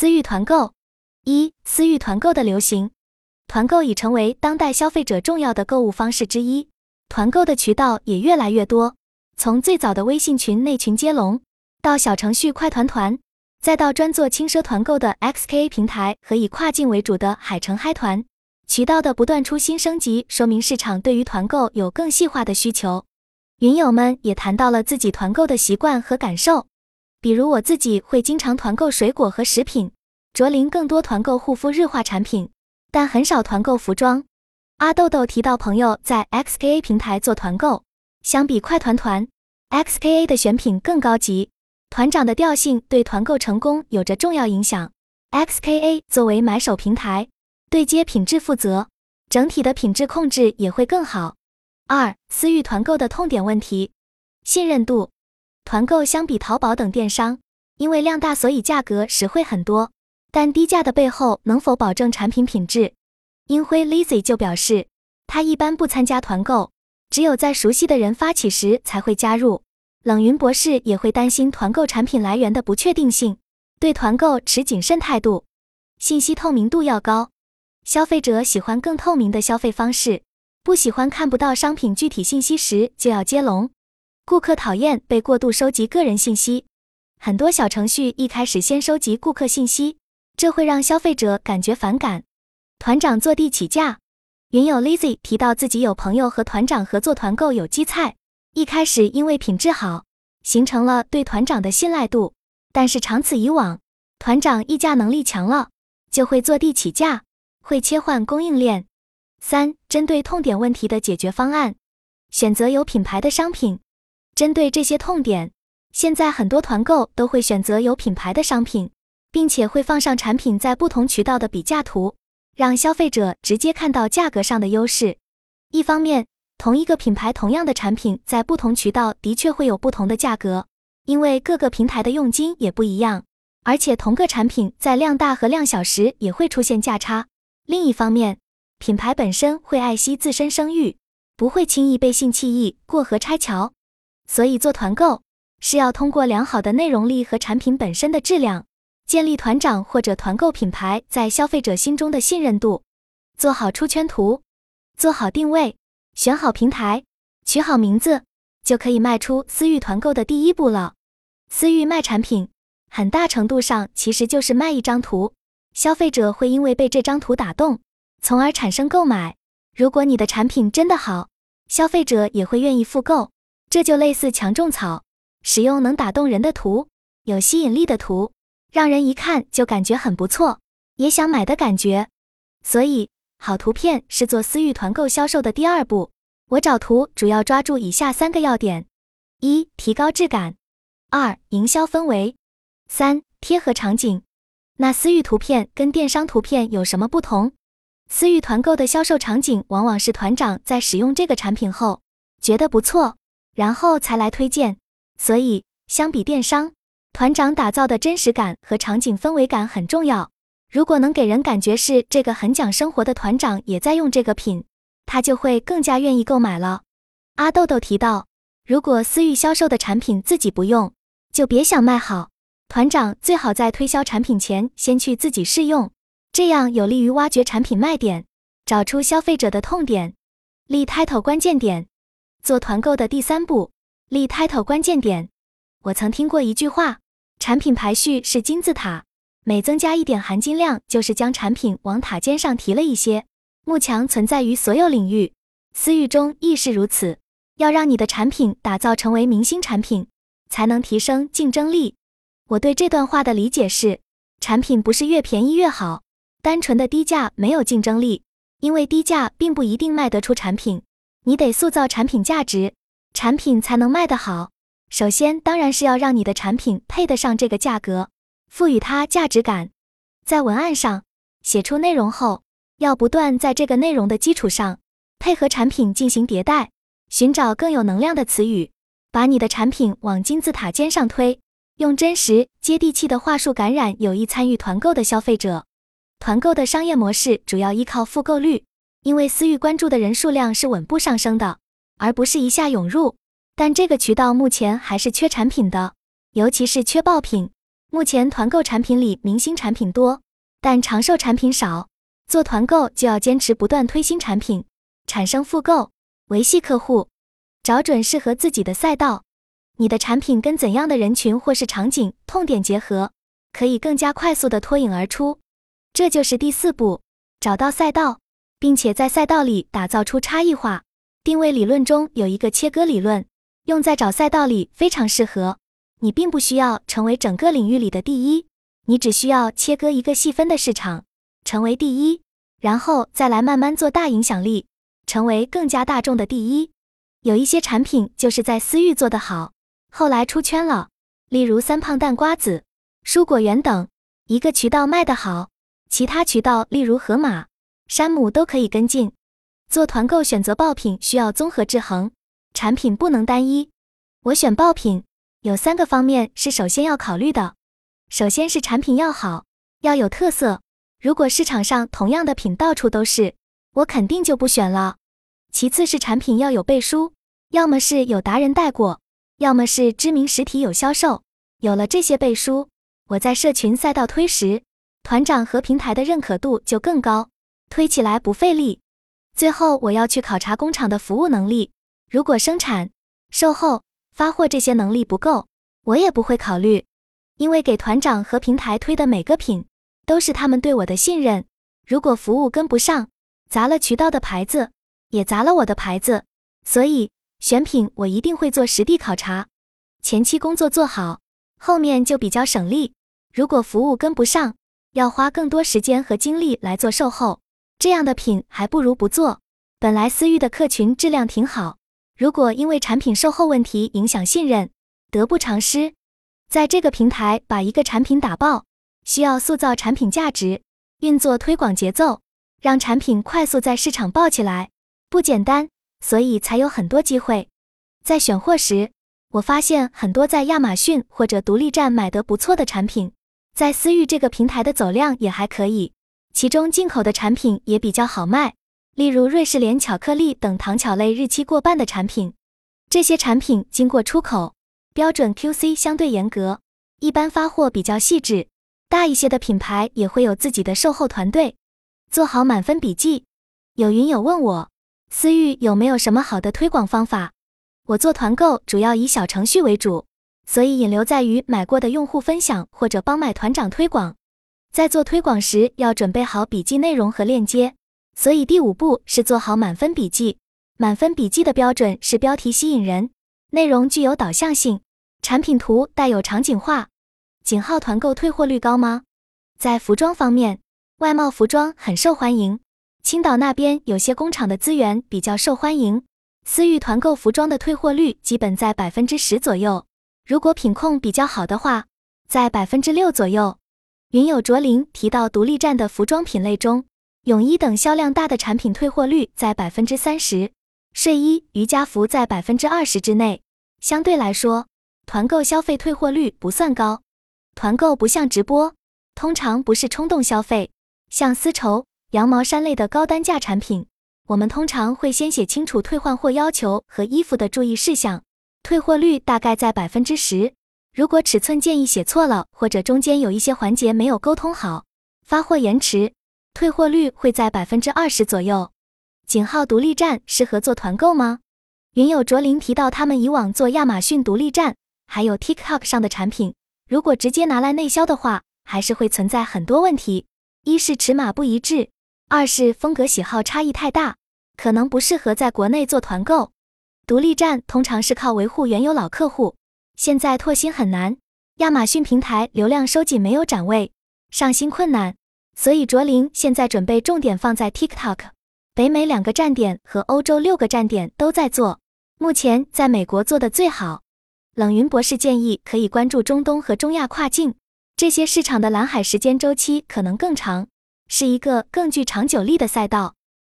私域团购一，私域团购的流行，团购已成为当代消费者重要的购物方式之一，团购的渠道也越来越多。从最早的微信群内群接龙，到小程序快团团，再到专做轻奢团购的 XKA 平台和以跨境为主的海城嗨团，渠道的不断出新升级，说明市场对于团购有更细化的需求。云友们也谈到了自己团购的习惯和感受。比如我自己会经常团购水果和食品，卓林更多团购护肤日化产品，但很少团购服装。阿豆豆提到朋友在 XKA 平台做团购，相比快团团，XKA 的选品更高级，团长的调性对团购成功有着重要影响。XKA 作为买手平台，对接品质负责，整体的品质控制也会更好。二、私域团购的痛点问题，信任度。团购相比淘宝等电商，因为量大，所以价格实惠很多。但低价的背后能否保证产品品质？英辉 Lizzy 就表示，他一般不参加团购，只有在熟悉的人发起时才会加入。冷云博士也会担心团购产品来源的不确定性，对团购持谨慎态度。信息透明度要高，消费者喜欢更透明的消费方式，不喜欢看不到商品具体信息时就要接龙。顾客讨厌被过度收集个人信息，很多小程序一开始先收集顾客信息，这会让消费者感觉反感。团长坐地起价，云友 Lizzy 提到自己有朋友和团长合作团购有机菜，一开始因为品质好，形成了对团长的信赖度，但是长此以往，团长议价能力强了，就会坐地起价，会切换供应链。三、针对痛点问题的解决方案，选择有品牌的商品。针对这些痛点，现在很多团购都会选择有品牌的商品，并且会放上产品在不同渠道的比价图，让消费者直接看到价格上的优势。一方面，同一个品牌同样的产品在不同渠道的确会有不同的价格，因为各个平台的佣金也不一样，而且同个产品在量大和量小时也会出现价差。另一方面，品牌本身会爱惜自身声誉，不会轻易被性弃义、过河拆桥。所以做团购是要通过良好的内容力和产品本身的质量，建立团长或者团购品牌在消费者心中的信任度，做好出圈图，做好定位，选好平台，取好名字，就可以迈出私域团购的第一步了。私域卖产品，很大程度上其实就是卖一张图，消费者会因为被这张图打动，从而产生购买。如果你的产品真的好，消费者也会愿意复购。这就类似强种草，使用能打动人的图，有吸引力的图，让人一看就感觉很不错，也想买的感觉。所以，好图片是做私域团购销售的第二步。我找图主要抓住以下三个要点：一、提高质感；二、营销氛围；三、贴合场景。那私域图片跟电商图片有什么不同？私域团购的销售场景往往是团长在使用这个产品后觉得不错。然后才来推荐，所以相比电商，团长打造的真实感和场景氛围感很重要。如果能给人感觉是这个很讲生活的团长也在用这个品，他就会更加愿意购买了。阿豆豆提到，如果私域销售的产品自己不用，就别想卖好。团长最好在推销产品前先去自己试用，这样有利于挖掘产品卖点，找出消费者的痛点，立 title 关键点。做团购的第三步，立 title 关键点。我曾听过一句话，产品排序是金字塔，每增加一点含金量，就是将产品往塔尖上提了一些。幕墙存在于所有领域，私域中亦是如此。要让你的产品打造成为明星产品，才能提升竞争力。我对这段话的理解是，产品不是越便宜越好，单纯的低价没有竞争力，因为低价并不一定卖得出产品。你得塑造产品价值，产品才能卖得好。首先，当然是要让你的产品配得上这个价格，赋予它价值感。在文案上写出内容后，要不断在这个内容的基础上，配合产品进行迭代，寻找更有能量的词语，把你的产品往金字塔尖上推。用真实接地气的话术感染有意参与团购的消费者。团购的商业模式主要依靠复购率。因为私域关注的人数量是稳步上升的，而不是一下涌入。但这个渠道目前还是缺产品的，尤其是缺爆品。目前团购产品里明星产品多，但长寿产品少。做团购就要坚持不断推新产品，产生复购，维系客户，找准适合自己的赛道。你的产品跟怎样的人群或是场景痛点结合，可以更加快速的脱颖而出。这就是第四步，找到赛道，并且在赛道里打造出差异化。定位理论中有一个切割理论，用在找赛道里非常适合。你并不需要成为整个领域里的第一，你只需要切割一个细分的市场，成为第一，然后再来慢慢做大影响力，成为更加大众的第一。有一些产品就是在私域做得好，后来出圈了，例如三胖蛋瓜子、蔬果园等，一个渠道卖得好，其他渠道例如盒马、山姆都可以跟进。做团购选择爆品需要综合制衡，产品不能单一。我选爆品。有三个方面是首先要考虑的，首先是产品要好，要有特色。如果市场上同样的品到处都是，我肯定就不选了。其次是产品要有背书，要么是有达人带过，要么是知名实体有销售。有了这些背书，我在社群赛道推时，团长和平台的认可度就更高，推起来不费力。最后我要去考察工厂的服务能力，如果生产、售后。发货这些能力不够，我也不会考虑，因为给团长和平台推的每个品都是他们对我的信任。如果服务跟不上，砸了渠道的牌子，也砸了我的牌子。所以选品我一定会做实地考察，前期工作做好，后面就比较省力。如果服务跟不上，要花更多时间和精力来做售后，这样的品还不如不做。本来私域的客群质量挺好。如果因为产品售后问题影响信任，得不偿失。在这个平台把一个产品打爆，需要塑造产品价值，运作推广节奏，让产品快速在市场爆起来，不简单。所以才有很多机会。在选货时，我发现很多在亚马逊或者独立站买的不错的产品，在私域这个平台的走量也还可以，其中进口的产品也比较好卖。例如瑞士莲巧克力等糖巧类日期过半的产品，这些产品经过出口，标准 QC 相对严格，一般发货比较细致。大一些的品牌也会有自己的售后团队，做好满分笔记。有云友问我，私域有没有什么好的推广方法？我做团购主要以小程序为主，所以引流在于买过的用户分享或者帮买团长推广。在做推广时，要准备好笔记内容和链接。所以第五步是做好满分笔记。满分笔记的标准是标题吸引人，内容具有导向性，产品图带有场景化。井号团购退货率高吗？在服装方面，外贸服装很受欢迎。青岛那边有些工厂的资源比较受欢迎，私域团购服装的退货率基本在百分之十左右。如果品控比较好的话，在百分之六左右。云友卓林提到独立站的服装品类中。泳衣等销量大的产品退货率在百分之三十，睡衣、瑜伽服在百分之二十之内。相对来说，团购消费退货率不算高。团购不像直播，通常不是冲动消费。像丝绸、羊毛衫类的高单价产品，我们通常会先写清楚退换货要求和衣服的注意事项，退货率大概在百分之十。如果尺寸建议写错了，或者中间有一些环节没有沟通好，发货延迟。退货率会在百分之二十左右。井号独立站适合做团购吗？云友卓林提到，他们以往做亚马逊独立站，还有 TikTok 上的产品，如果直接拿来内销的话，还是会存在很多问题。一是尺码不一致，二是风格喜好差异太大，可能不适合在国内做团购。独立站通常是靠维护原有老客户，现在拓新很难。亚马逊平台流量收紧，没有展位，上新困难。所以卓林现在准备重点放在 TikTok，北美两个站点和欧洲六个站点都在做，目前在美国做的最好。冷云博士建议可以关注中东和中亚跨境这些市场的蓝海时间周期可能更长，是一个更具长久力的赛道。